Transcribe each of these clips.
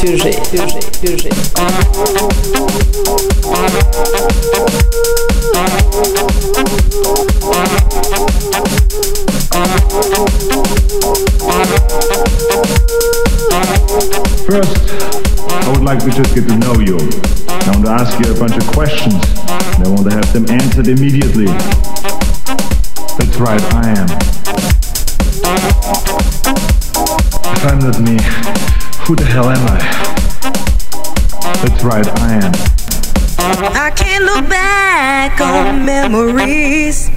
sujet, sujet, sujet. First, I would like to just get to know you. I want to ask you a bunch of questions, and I want to have them answered immediately. That's right, I am. Who the hell am I? That's right, I am. I can't look back on memories.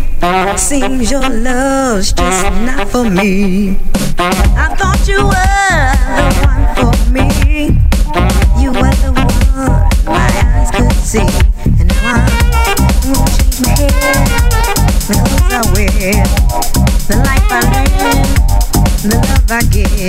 Seems your love's just not for me. I thought you were the one for me. You were the one my eyes could see, and now I'm shaking my head. The clothes I wear, the life I live, the love I give.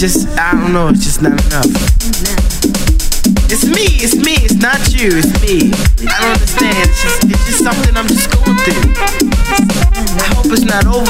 Just, I don't know, it's just not enough. It's me, it's me, it's not you, it's me. I don't understand, it's just, it's just something I'm just going through. I hope it's not over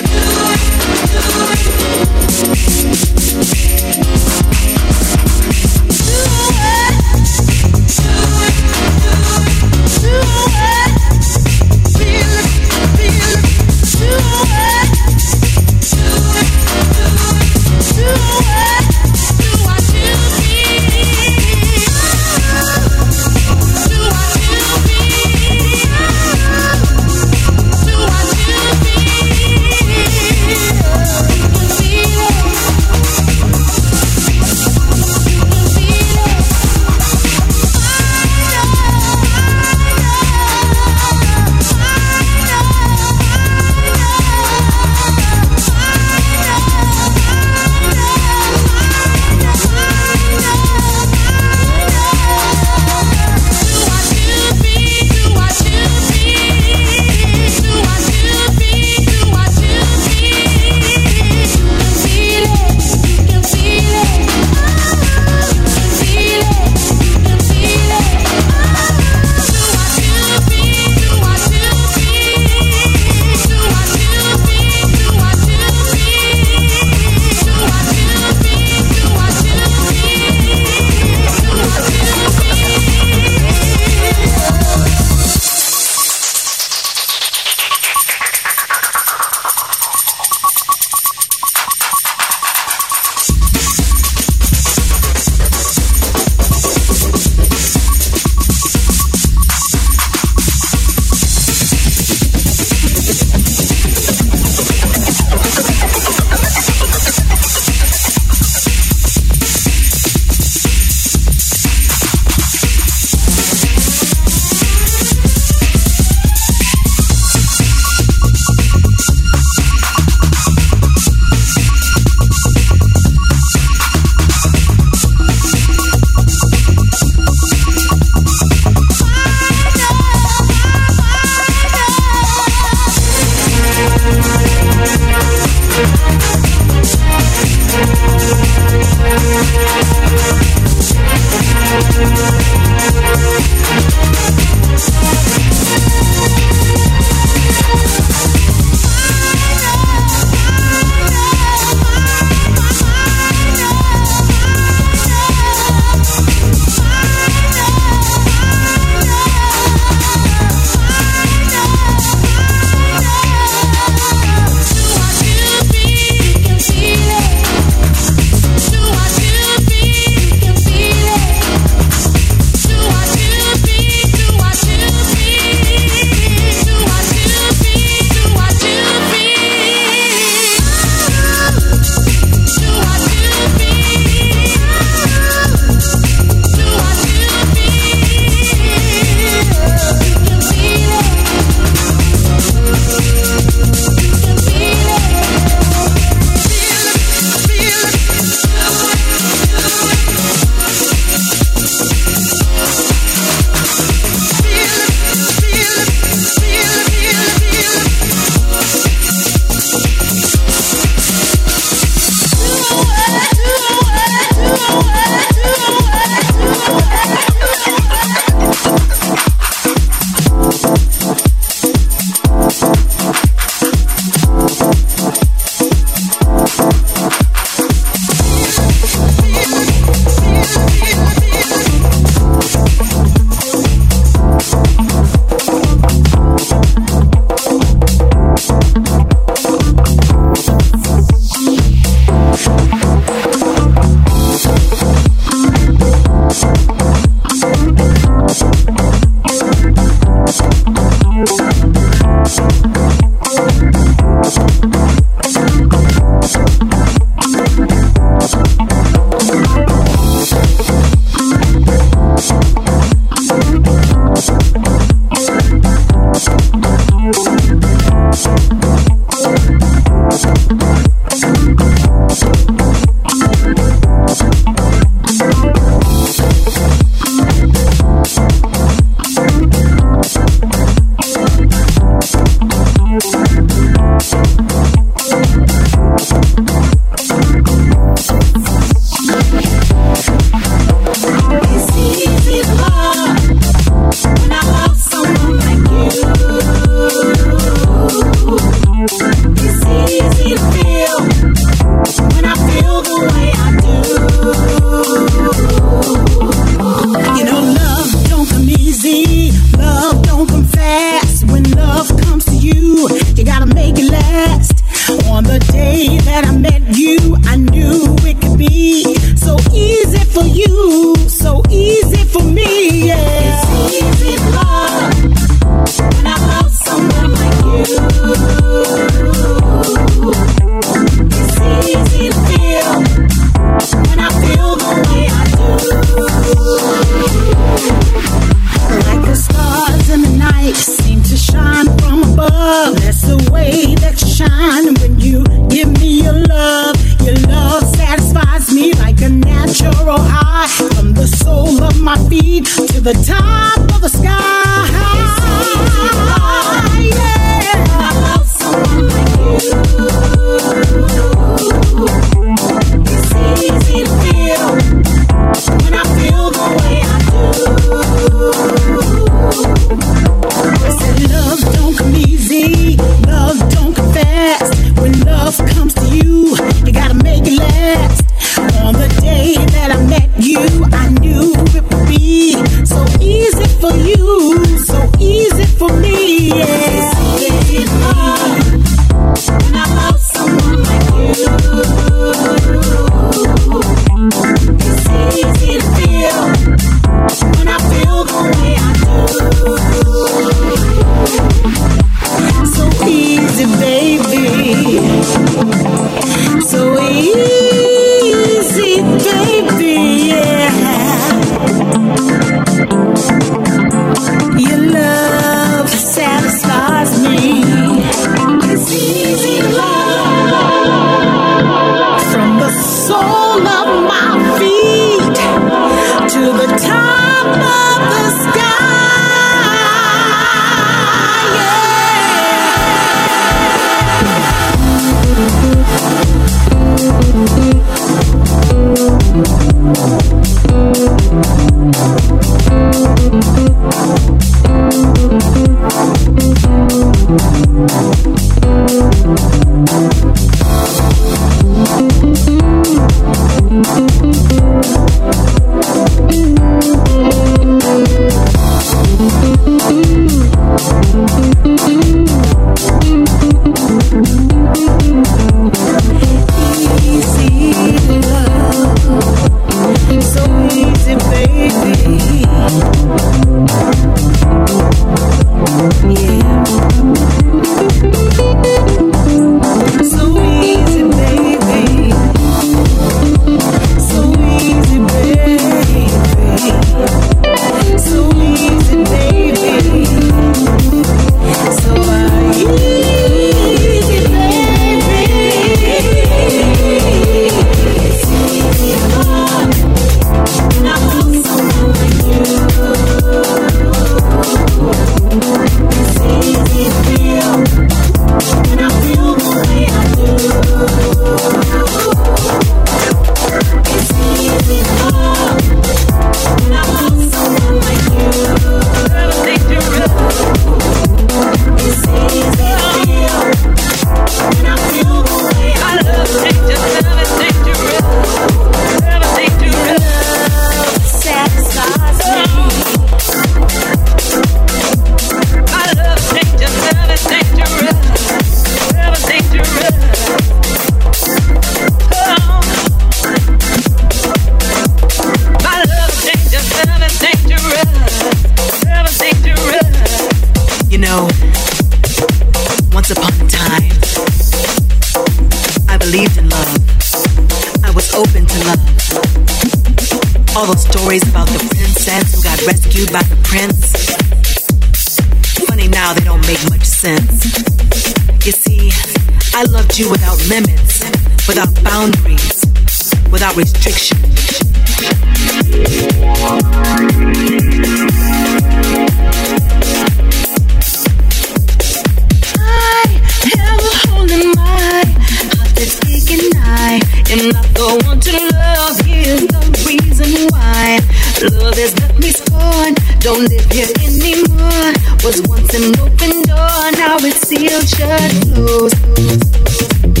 Don't live here anymore. Was once an open door, now it's sealed shut. Close.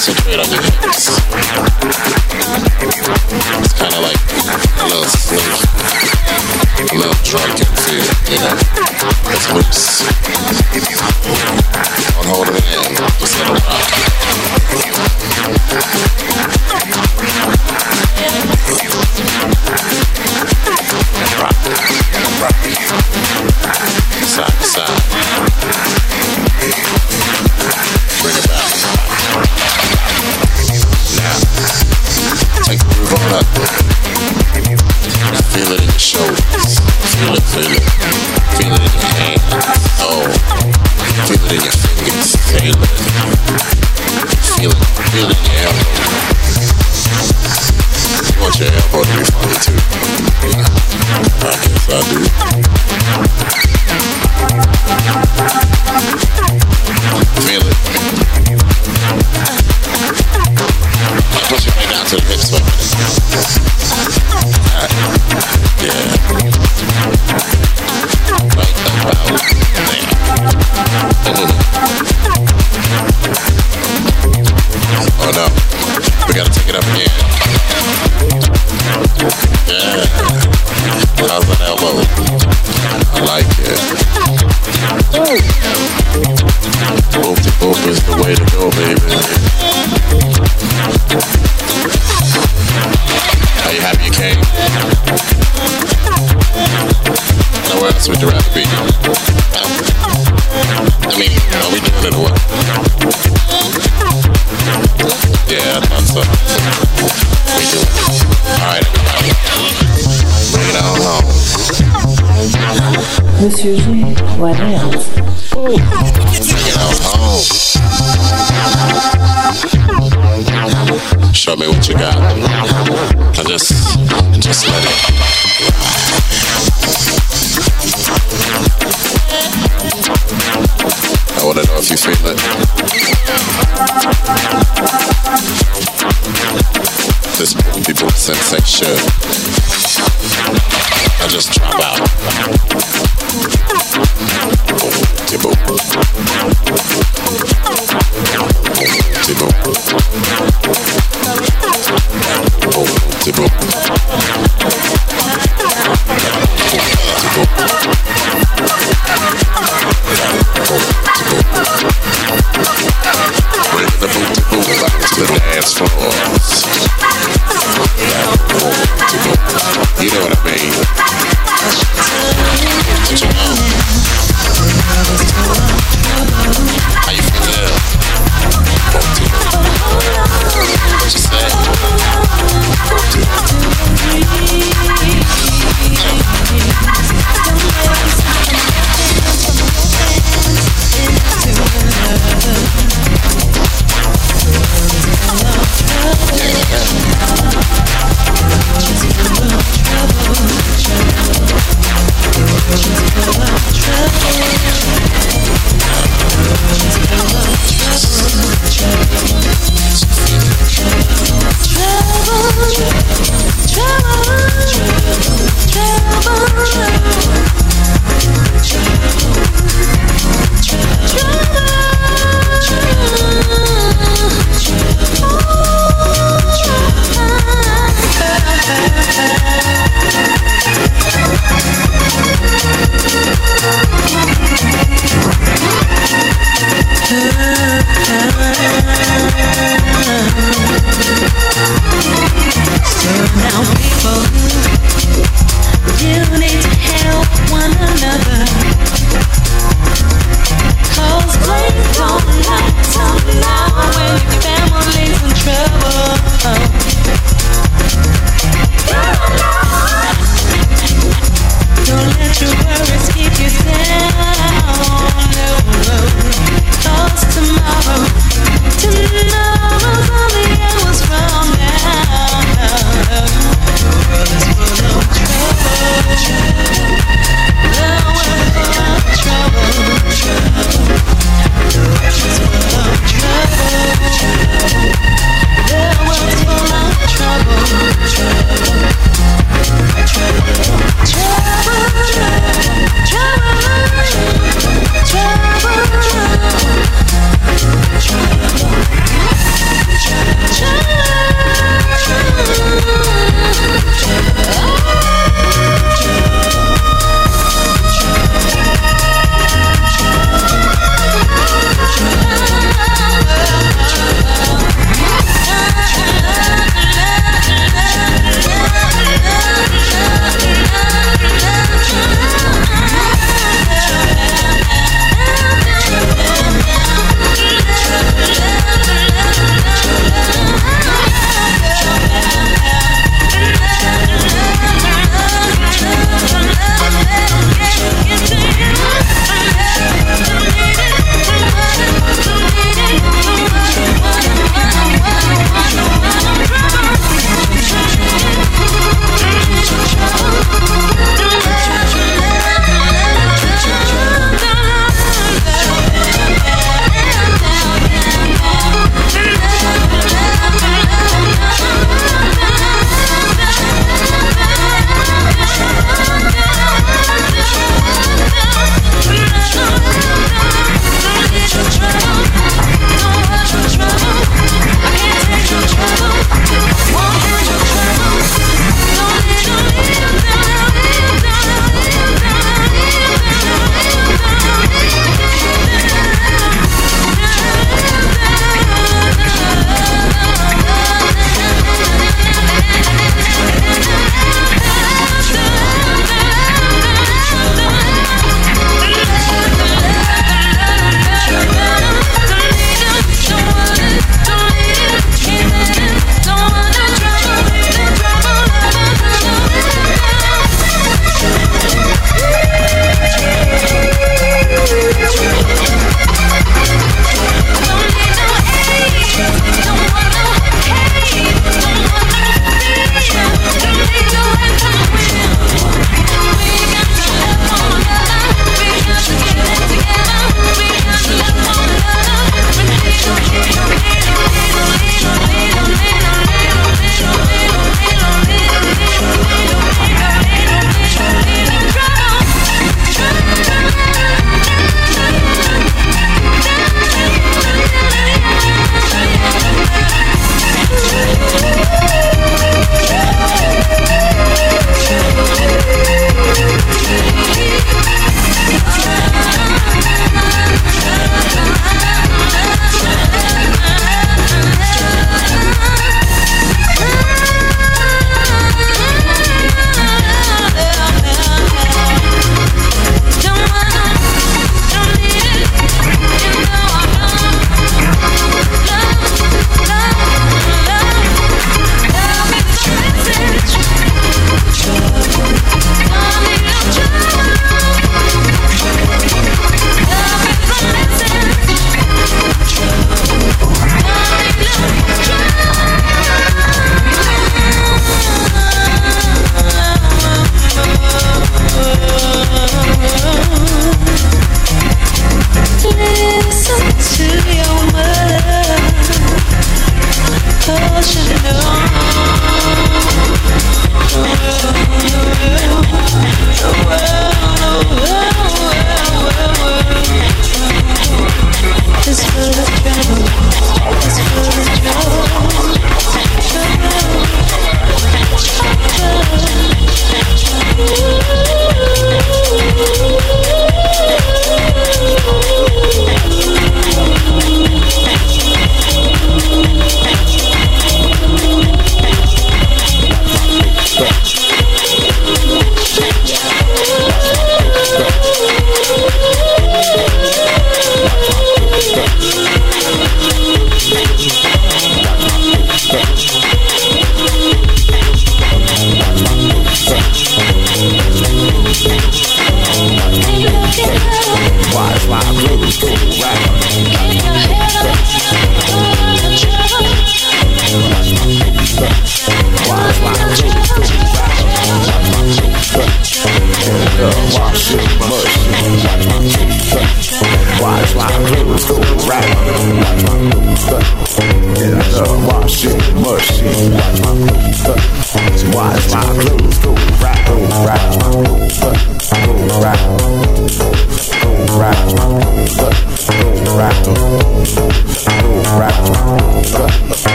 Concentrate on your Keep it.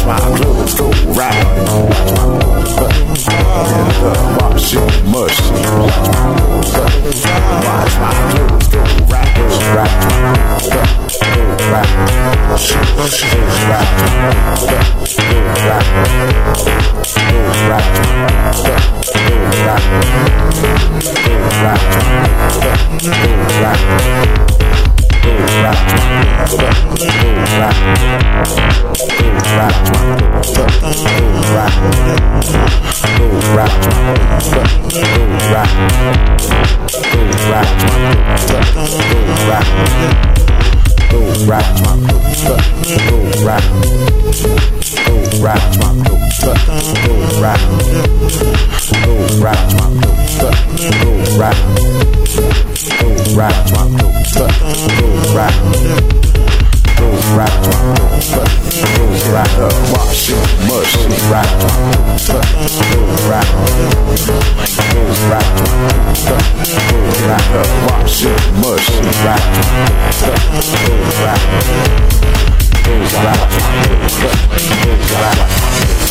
Watch my clothes go round. Watch my moves. In the washing machine. Watch my moves. Watch my clothes go round. Round. Go round. Washing machine. Round. Go round. Go round. Go right, right, my go right, go right, my go right, go right, go right, washing machine right, go right, go right, go right, machine right, right, go right, right. Up flames. How much more she take? Brother fighting brother for a piece of land and nothing more. How did we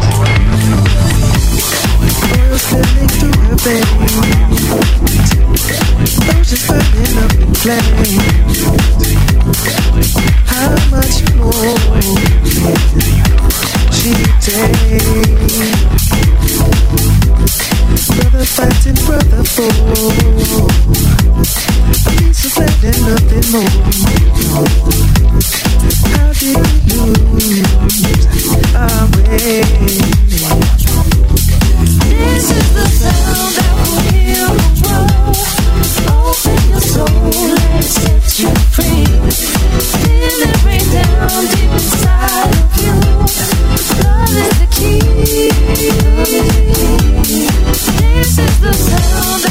Thank you our way? This is the sound that will heal the world. Open your soul, let it set you free. Feel it rain down deep inside of you. Love is the key. This is the sound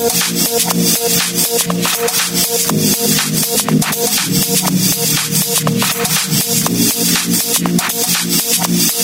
Thank you.